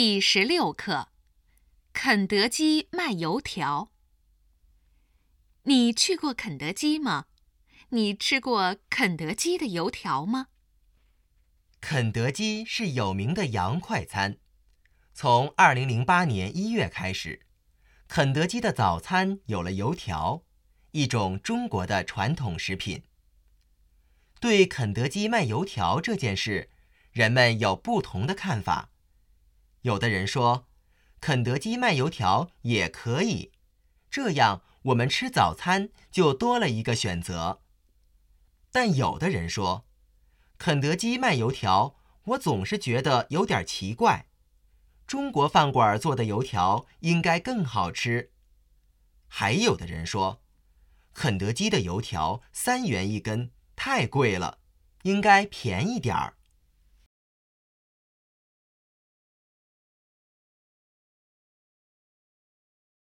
第十六课：肯德基卖油条。你去过肯德基吗？你吃过肯德基的油条吗？肯德基是有名的洋快餐。从2008年1月开始，肯德基的早餐有了油条，一种中国的传统食品。对肯德基卖油条这件事，人们有不同的看法。有的人说，肯德基卖油条也可以，这样我们吃早餐就多了一个选择。但有的人说，肯德基卖油条，我总是觉得有点奇怪。中国饭馆做的油条应该更好吃。还有的人说，肯德基的油条三元一根，太贵了，应该便宜点儿。